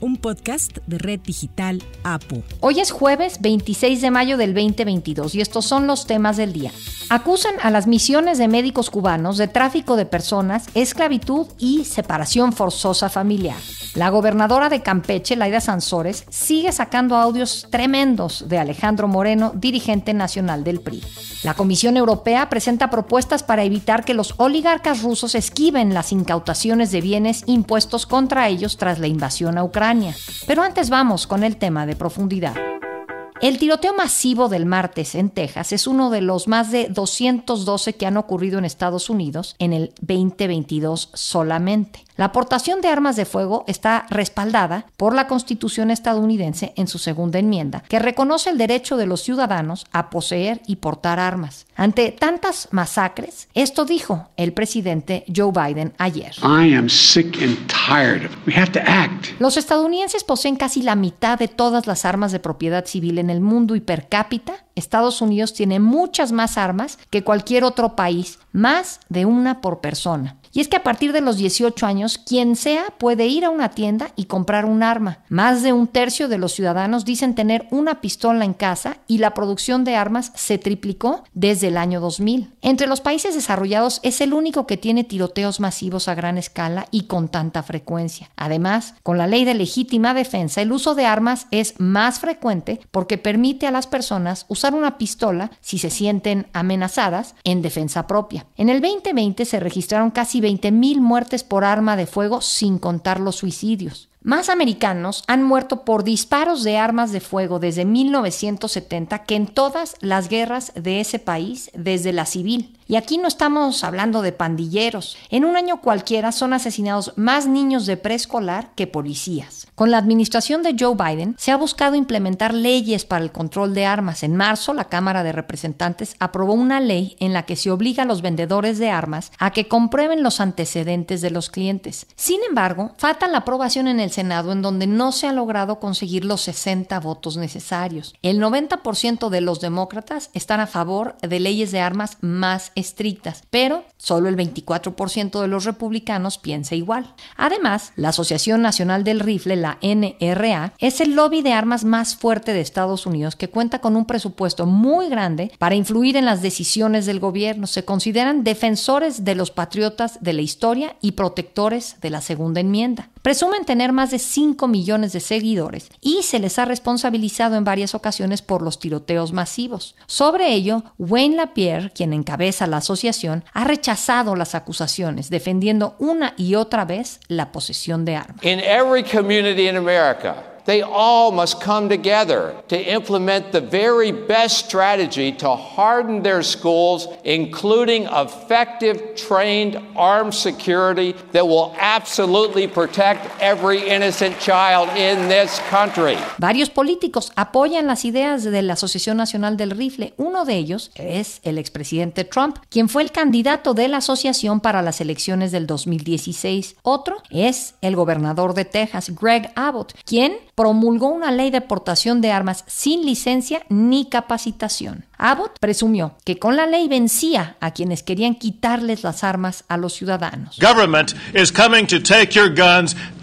un podcast de Red Digital APO. Hoy es jueves 26 de mayo del 2022 y estos son los temas del día. Acusan a las misiones de médicos cubanos de tráfico de personas, esclavitud y separación forzosa familiar. La gobernadora de Campeche, Laida Sansores, sigue sacando audios tremendos de Alejandro Moreno, dirigente nacional del PRI. La Comisión Europea presenta propuestas para evitar que los oligarcas rusos esquiven las incautaciones de bienes impuestos contra ellos tras la invasión a Ucrania. Pero antes vamos con el tema de profundidad. El tiroteo masivo del martes en Texas es uno de los más de 212 que han ocurrido en Estados Unidos en el 2022 solamente. La aportación de armas de fuego está respaldada por la Constitución estadounidense en su segunda enmienda, que reconoce el derecho de los ciudadanos a poseer y portar armas. Ante tantas masacres, esto dijo el presidente Joe Biden ayer. Los estadounidenses poseen casi la mitad de todas las armas de propiedad civil en el mundo y per cápita, Estados Unidos tiene muchas más armas que cualquier otro país, más de una por persona. Y es que a partir de los 18 años, quien sea puede ir a una tienda y comprar un arma. Más de un tercio de los ciudadanos dicen tener una pistola en casa y la producción de armas se triplicó desde el año 2000. Entre los países desarrollados es el único que tiene tiroteos masivos a gran escala y con tanta frecuencia. Además, con la ley de legítima defensa, el uso de armas es más frecuente porque permite a las personas usar una pistola si se sienten amenazadas en defensa propia. En el 2020 se registraron casi 20.000 muertes por arma de fuego sin contar los suicidios. Más americanos han muerto por disparos de armas de fuego desde 1970 que en todas las guerras de ese país desde la civil. Y aquí no estamos hablando de pandilleros. En un año cualquiera son asesinados más niños de preescolar que policías. Con la administración de Joe Biden se ha buscado implementar leyes para el control de armas. En marzo, la Cámara de Representantes aprobó una ley en la que se obliga a los vendedores de armas a que comprueben los antecedentes de los clientes. Sin embargo, falta la aprobación en el Senado en donde no se ha logrado conseguir los 60 votos necesarios. El 90% de los demócratas están a favor de leyes de armas más estrictas, pero solo el 24% de los republicanos piensa igual. Además, la Asociación Nacional del Rifle, la NRA, es el lobby de armas más fuerte de Estados Unidos que cuenta con un presupuesto muy grande para influir en las decisiones del gobierno. Se consideran defensores de los patriotas de la historia y protectores de la segunda enmienda. Presumen tener más de 5 millones de seguidores y se les ha responsabilizado en varias ocasiones por los tiroteos masivos. Sobre ello, Wayne Lapierre, quien encabeza la asociación, ha rechazado las acusaciones, defendiendo una y otra vez la posesión de armas. They all must come together to implement the very best strategy to harden their schools, including effective trained armed security that will absolutely protect every innocent child in this country. Varios políticos apoyan las ideas de la Asociación Nacional del Rifle. Uno de ellos es el Trump, quien fue el candidato de la asociación para las elecciones del 2016. Otro es el gobernador de Texas, Greg Abbott, quien promulgó una ley de portación de armas sin licencia ni capacitación. Abbott presumió que con la ley vencía a quienes querían quitarles las armas a los ciudadanos.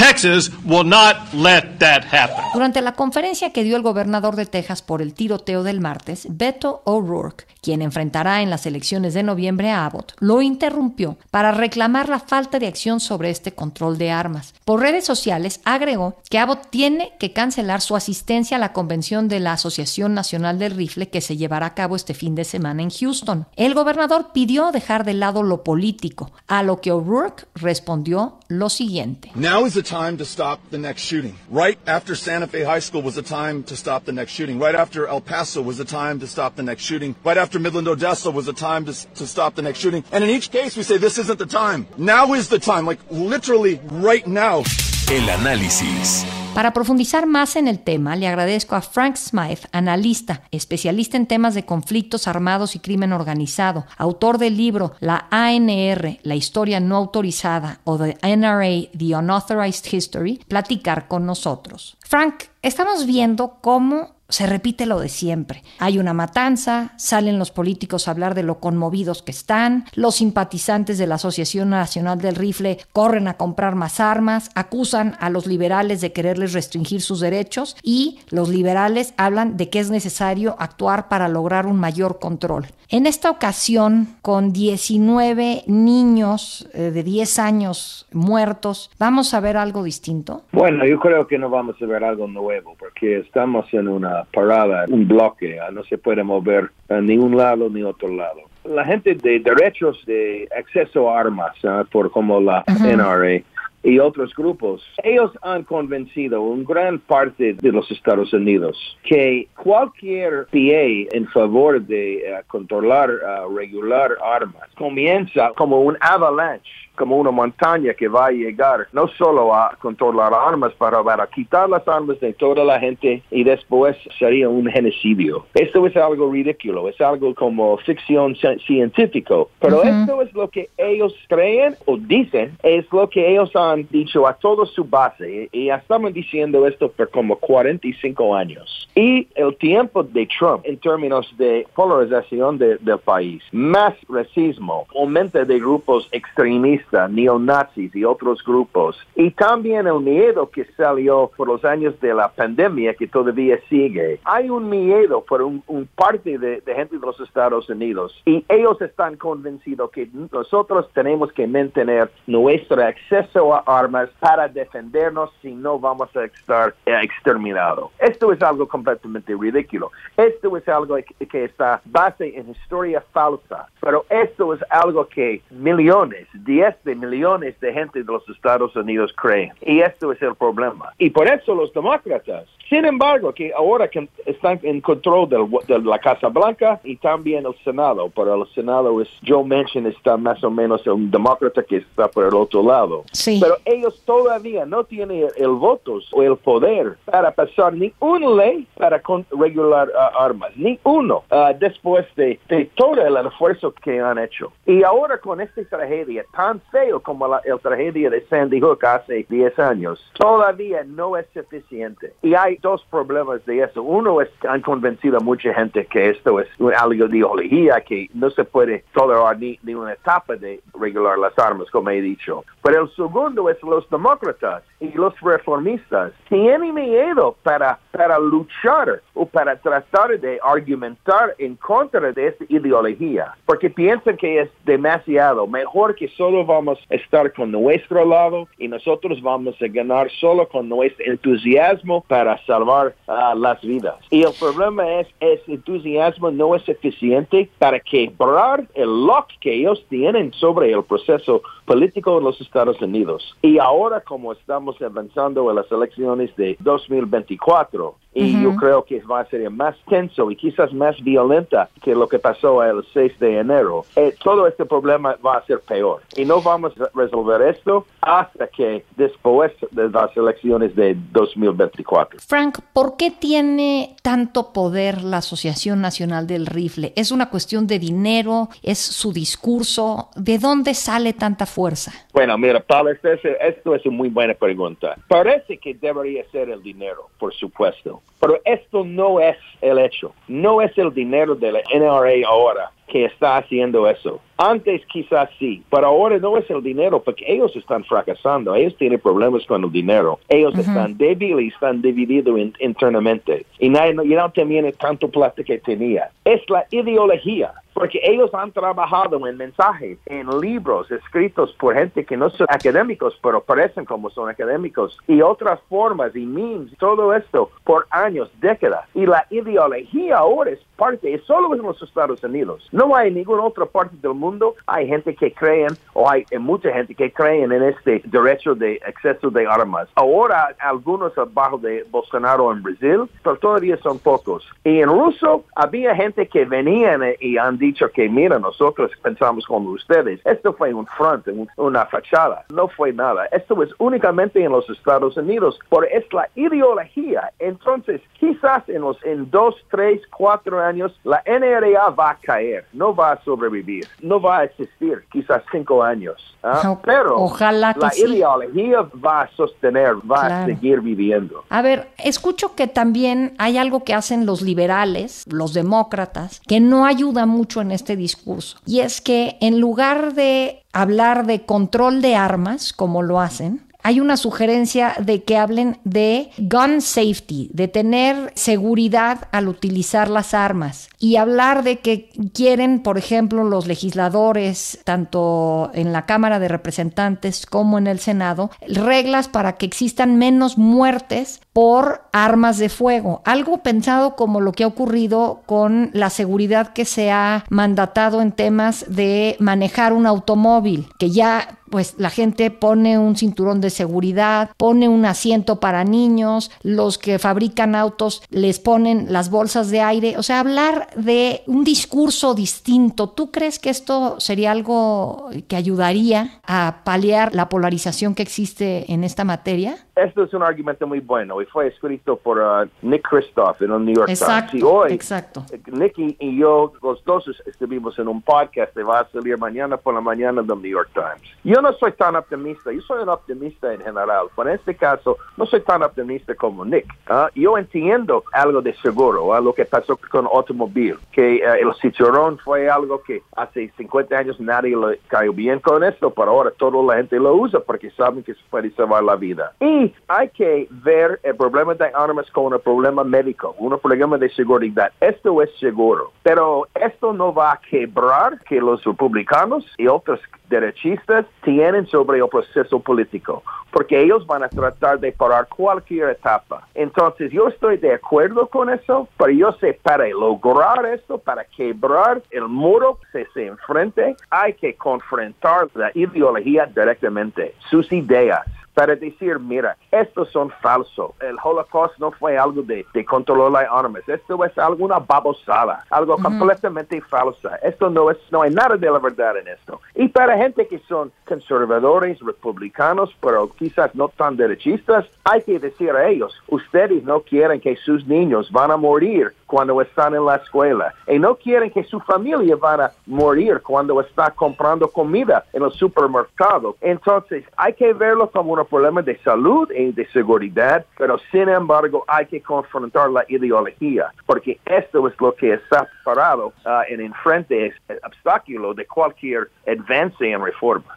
Texas will not let that happen. Durante la conferencia que dio el gobernador de Texas por el tiroteo del martes, Beto O'Rourke, quien enfrentará en las elecciones de noviembre a Abbott, lo interrumpió para reclamar la falta de acción sobre este control de armas. Por redes sociales agregó que Abbott tiene que cancelar su asistencia a la convención de la Asociación Nacional del Rifle que se llevará a cabo este fin de semana en Houston. El gobernador pidió dejar de lado lo político, a lo que O'Rourke respondió lo siguiente. Now is the time to stop the next shooting. Right after Santa Fe High School was the time to stop the next shooting. Right after El Paso was the time to stop the next shooting. Right after Midland Odessa was the time to, to stop the next shooting. And in each case we say this isn't the time. Now is the time, like literally right now. El análisis. Para profundizar más en el tema, le agradezco a Frank Smythe, analista, especialista en temas de conflictos armados y crimen organizado, autor del libro La ANR, la historia no autorizada, o The NRA, The Unauthorized History, platicar con nosotros. Frank, estamos viendo cómo se repite lo de siempre. Hay una matanza, salen los políticos a hablar de lo conmovidos que están, los simpatizantes de la Asociación Nacional del Rifle corren a comprar más armas, acusan a los liberales de quererles restringir sus derechos y los liberales hablan de que es necesario actuar para lograr un mayor control. En esta ocasión, con 19 niños eh, de 10 años muertos, ¿vamos a ver algo distinto? Bueno, yo creo que no vamos a ver algo nuevo porque estamos en una parada, un bloque, ah, no se puede mover ni un lado ni otro lado. La gente de derechos de acceso a armas, ah, por como la NRA, y otros grupos, ellos han convencido un gran parte de los Estados Unidos que cualquier PA en favor de eh, controlar, uh, regular armas comienza como un avalanche como una montaña que va a llegar no solo a controlar armas, para, para quitar las armas de toda la gente y después sería un genocidio. Esto es algo ridículo, es algo como ficción científico, pero esto es lo que ellos creen o dicen, es lo que ellos han dicho a toda su base y ya estamos diciendo esto por como 45 años. Y el tiempo de Trump en términos de polarización del país, más racismo, aumento de grupos extremistas, neonazis y otros grupos. Y también el miedo que salió por los años de la pandemia que todavía sigue. Hay un miedo por un, parte de, gente de los Estados Unidos y ellos están convencidos que nosotros tenemos que mantener nuestro acceso a armas para defendernos si no vamos a estar exterminados. Esto es algo completamente ridículo. Esto es algo que está base en historia falsa, pero esto es algo que millones, 10 de millones de gente de los Estados Unidos creen. Y esto es el problema. Y por eso los demócratas, sin embargo, que ahora que están en control de la Casa Blanca y también el Senado, pero el Senado es, Joe Manchin está más o menos un demócrata que está por el otro lado. Sí. Pero ellos todavía no tienen el, voto o el poder para pasar ni una ley para regular uh, armas, ni uno, uh, después de, de todo el esfuerzo que han hecho. Y ahora con esta tragedia tan feo como la tragedia de Sandy Hook hace 10 años, todavía no es suficiente. Y hay dos problemas de eso. Uno es que han convencido a mucha gente que esto es algo de ideología, que no se puede tolerar ni, ni una etapa de regular las armas, como he dicho. Pero el segundo es los demócratas y los reformistas tienen miedo para, para luchar o para tratar de argumentar en contra de esta ideología, porque piensan que es demasiado, mejor que solo vamos a estar con nuestro lado y nosotros vamos a ganar solo con nuestro entusiasmo para salvar uh, las vidas. Y el problema es, ese entusiasmo no es suficiente para quebrar el lock que ellos tienen sobre el proceso político de los Estados Unidos. Y ahora como estamos avanzando en las elecciones de 2024, y yo creo que va a ser más tenso y quizás más violenta que lo que pasó el 6 de enero. Eh, todo este problema va a ser peor y no vamos a resolver esto hasta que después de las elecciones de 2024. Frank, ¿por qué tiene tanto poder la Asociación Nacional del Rifle? ¿Es una cuestión de dinero? ¿Es su discurso? ¿De dónde sale tanta fuerza? Bueno, mira, Pablo, esto es una muy buena pregunta. Parece que debería ser el dinero, por supuesto. Pero esto no es el hecho. No es el dinero de la NRA ahora que está haciendo eso. Antes quizás sí, pero ahora no es el dinero porque ellos están fracasando, ellos tienen problemas con el dinero, ellos están débiles y están divididos internamente y nadie, no, no tienen tanto plata que tenía. Es la ideología porque ellos han trabajado en mensajes, en libros escritos por gente que no son académicos, pero parecen como son académicos, y otras formas y memes, todo esto por años, décadas. Y la ideología ahora es parte, es solo en los Estados Unidos. No hay ninguna otra parte del mundo, hay gente que creen, o hay mucha gente que creen en este derecho de acceso de armas. Ahora algunos abajo de Bolsonaro en Brasil, pero todavía son pocos. Y en ruso había gente que venían y han dicho que, mira, nosotros pensamos como ustedes. Esto fue un front, una fachada. No fue nada. Esto es únicamente en los Estados Unidos, por es la ideología. Entonces, quizás en los en dos, tres, cuatro años, la NRA va a caer, no va a sobrevivir, no va a existir, quizás cinco años. ¿ah? Pero Ojalá la ideología va a sostener, va a seguir viviendo. A ver, escucho que también hay algo que hacen los liberales, los demócratas, que no ayuda mucho en este discurso. Y es que en lugar de hablar de control de armas, como lo hacen, hay una sugerencia de que hablen de gun safety, de tener seguridad al utilizar las armas y hablar de que quieren, por ejemplo, los legisladores, tanto en la Cámara de Representantes como en el Senado, reglas para que existan menos muertes por armas de fuego. Algo pensado como lo que ha ocurrido con la seguridad que se ha mandatado en temas de manejar un automóvil, que ya pues la gente pone un cinturón de seguridad, pone un asiento para niños, los que fabrican autos les ponen las bolsas de aire, o sea, hablar de un discurso distinto. ¿Tú crees que esto sería algo que ayudaría a paliar la polarización que existe en esta materia? Esto es un argumento muy bueno y fue escrito por uh, Nick Kristoff en el New York exacto, Times. Y hoy, exacto. Nick y yo, los dos estuvimos en un podcast que va a salir mañana por la mañana del New York Times. Yo no soy tan optimista, yo soy un optimista en general, pero en este caso no soy tan optimista como Nick. ¿ah? Yo entiendo algo de seguro, a lo que pasó con automóvil, que eh, el cinturón fue algo que hace 50 años nadie le cayó bien con esto, pero ahora toda la gente lo usa porque saben que se puede salvar la vida. Y hay que ver el problema de armas como un problema médico, un problema de seguridad. Esto es seguro, pero esto no va a quebrar que los republicanos y otros derechistas tienen sobre el proceso político, porque ellos van a tratar de parar cualquier etapa. Entonces, yo estoy de acuerdo con eso, pero yo sé, para lograr esto, para quebrar el muro que se enfrente, hay que confrontar la ideología directamente, sus ideas para decir, mira, estos son falsos. El Holocaust no fue algo de, de controlar las armas. Esto es alguna babosada, algo completamente falsa. Esto no es, no hay nada de la verdad en esto. Y para gente que son conservadores, republicanos, pero quizás no tan derechistas, hay que decir a ellos, ustedes no quieren que sus niños van a morir cuando están en la escuela y no quieren que su familia van a morir cuando está comprando comida en el supermercado. Entonces, hay que verlo como un problema de salud y de seguridad, pero sin embargo hay que confrontar la ideología, porque esto es lo que está parado uh, en enfrente, es el obstáculo de cualquier avance en reforma.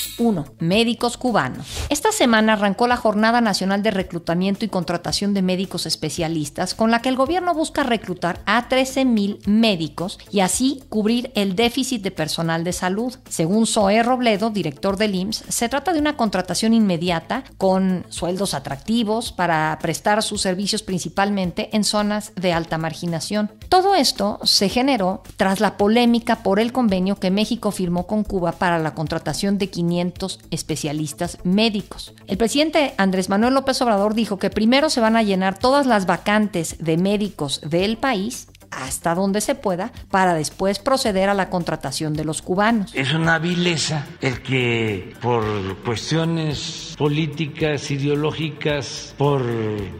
1. Médicos cubanos. Esta semana arrancó la Jornada Nacional de Reclutamiento y Contratación de Médicos Especialistas, con la que el gobierno busca reclutar a 13.000 médicos y así cubrir el déficit de personal de salud. Según Zoé Robledo, director del IMSS, se trata de una contratación inmediata con sueldos atractivos para prestar sus servicios principalmente en zonas de alta marginación. Todo esto se generó tras la polémica por el convenio que México firmó con Cuba para la contratación de 500 especialistas médicos. El presidente Andrés Manuel López Obrador dijo que primero se van a llenar todas las vacantes de médicos del país hasta donde se pueda para después proceder a la contratación de los cubanos. Es una vileza el que por cuestiones políticas, ideológicas, por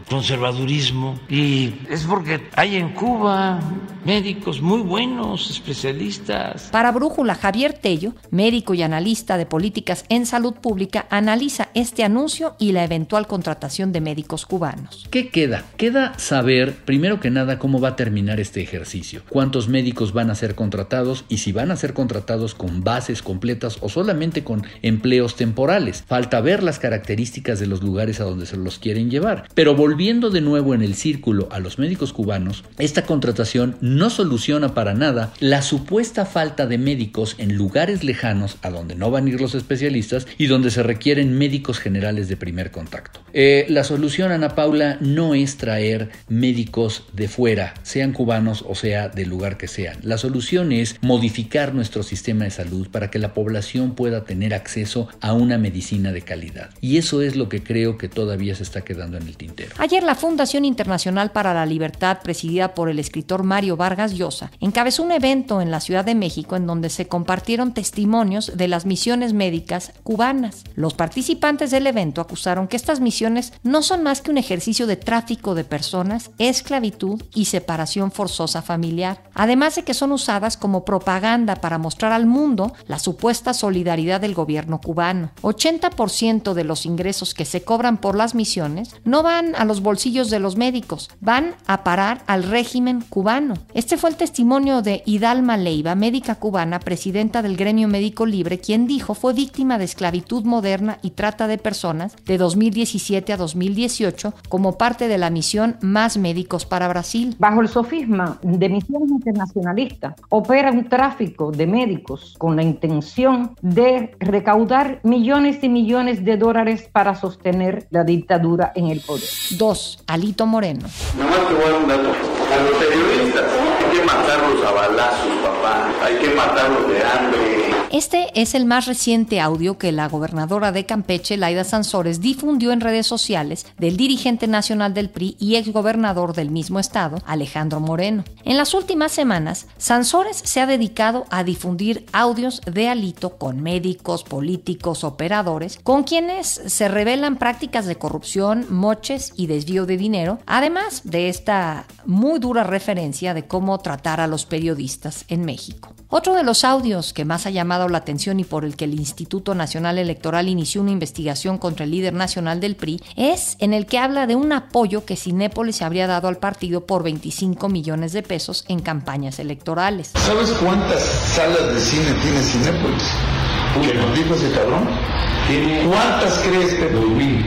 conservadurismo, y es porque hay en Cuba médicos muy buenos, especialistas. Para Brújula, Javier Tello, médico y analista de políticas en salud pública, analiza este anuncio y la eventual contratación de médicos cubanos. ¿Qué queda? Queda saber, primero que nada, cómo va a terminar este ejercicio. ¿Cuántos médicos van a ser contratados y si van a ser contratados con bases completas o solamente con empleos temporales? Falta ver las características de los lugares a donde se los quieren llevar. Pero volviendo de nuevo en el círculo a los médicos cubanos, esta contratación no soluciona para nada la supuesta falta de médicos en lugares lejanos a donde no van a ir los especialistas y donde se requieren médicos generales de primer contacto. Eh, la solución, Ana Paula, no es traer médicos de fuera, sean cubanos o sea del lugar que sean. La solución es modificar nuestro sistema de salud para que la población pueda tener acceso a una medicina de calidad. Y eso es lo que creo que todavía se está quedando en el tintero. Ayer la Fundación Internacional para la Libertad, presidida por el escritor Mario Vargas Llosa, encabezó un evento en la Ciudad de México en donde se compartieron testimonios de las misiones médicas cubanas. Los participantes del evento acusaron que estas misiones no son más que un ejercicio de tráfico de personas, esclavitud y separación forzosa familiar, además de que son usadas como propaganda para mostrar al mundo la supuesta solidaridad del gobierno cubano. 80% de los ingresos que se cobran por las misiones no van a los bolsillos de los médicos, van a parar al régimen cubano. Este fue el testimonio de Hidalma Leiva, médica cubana, presidenta del Gremio Médico Libre, quien dijo fue víctima de esclavitud moderna y trata de personas de 2017 a 2018 como parte de la misión Más Médicos para Brasil. Bajo el sofisma de misiones internacionalistas, opera un tráfico de médicos con la intención de recaudar millones y millones de dólares para sostener la dictadura en el poder. 2. Alito Moreno. No más te voy a dar un dato. A los periodistas hay que matarlos a balazos, papá. Hay que matarlos de hambre. Este es el más reciente audio que la gobernadora de Campeche, Laida Sansores, difundió en redes sociales del dirigente nacional del PRI y exgobernador del mismo estado, Alejandro Moreno. En las últimas semanas, Sansores se ha dedicado a difundir audios de Alito con médicos, políticos, operadores, con quienes se revelan prácticas de corrupción, moches y desvío de dinero, además de esta muy dura referencia de cómo tratar a los periodistas en México. Otro de los audios que más ha llamado la atención y por el que el Instituto Nacional Electoral inició una investigación contra el líder nacional del PRI es en el que habla de un apoyo que Cinépolis habría dado al partido por 25 millones de pesos en campañas electorales. ¿Sabes cuántas salas de cine tiene Cinépolis? ¿Qué nos dijo ese cabrón? ¿Cuántas crees que mil?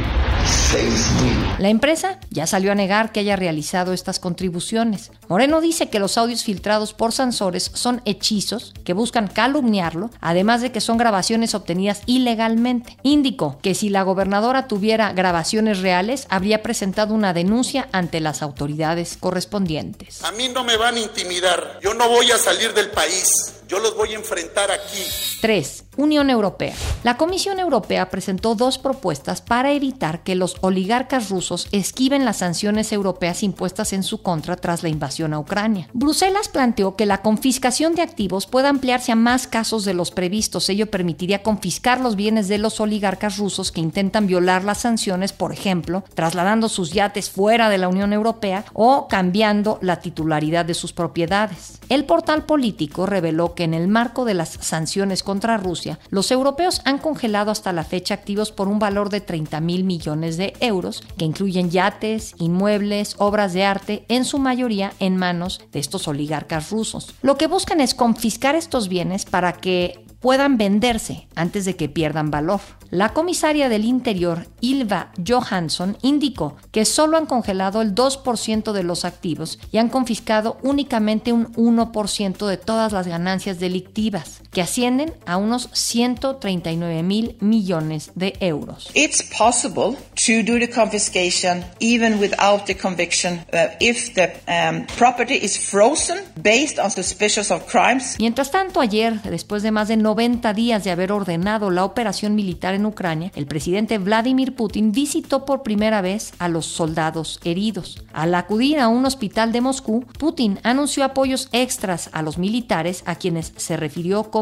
La empresa ya salió a negar que haya realizado estas contribuciones. Moreno dice que los audios filtrados por Sansores son hechizos que buscan calumniarlo, además de que son grabaciones obtenidas ilegalmente. Indicó que si la gobernadora tuviera grabaciones reales, habría presentado una denuncia ante las autoridades correspondientes. A mí no me van a intimidar. Yo no voy a salir del país. Yo los voy a enfrentar aquí. 3. Unión Europea. La Comisión Europea presentó dos propuestas para evitar que los oligarcas rusos esquiven las sanciones europeas impuestas en su contra tras la invasión a Ucrania. Bruselas planteó que la confiscación de activos pueda ampliarse a más casos de los previstos. Ello permitiría confiscar los bienes de los oligarcas rusos que intentan violar las sanciones, por ejemplo, trasladando sus yates fuera de la Unión Europea o cambiando la titularidad de sus propiedades. El portal político reveló que en el marco de las sanciones contra Rusia, los europeos han congelado hasta la fecha activos por un valor de 30 mil millones de euros, que incluyen yates, inmuebles, obras de arte, en su mayoría en manos de estos oligarcas rusos. Lo que buscan es confiscar estos bienes para que puedan venderse antes de que pierdan valor. La comisaria del Interior, Ilva Johansson, indicó que solo han congelado el 2% de los activos y han confiscado únicamente un 1% de todas las ganancias delictivas, que ascienden a unos 139 mil millones de euros. It's possible to do the confiscation even without the conviction uh, if the um, property is frozen based on suspicions of crimes. Mientras tanto, ayer, después de más de 90 días de haber ordenado la operación militar en Ucrania, el presidente Vladimir Putin visitó por primera vez a los soldados heridos. Al acudir a un hospital de Moscú, Putin anunció apoyos extras a los militares a quienes se refirió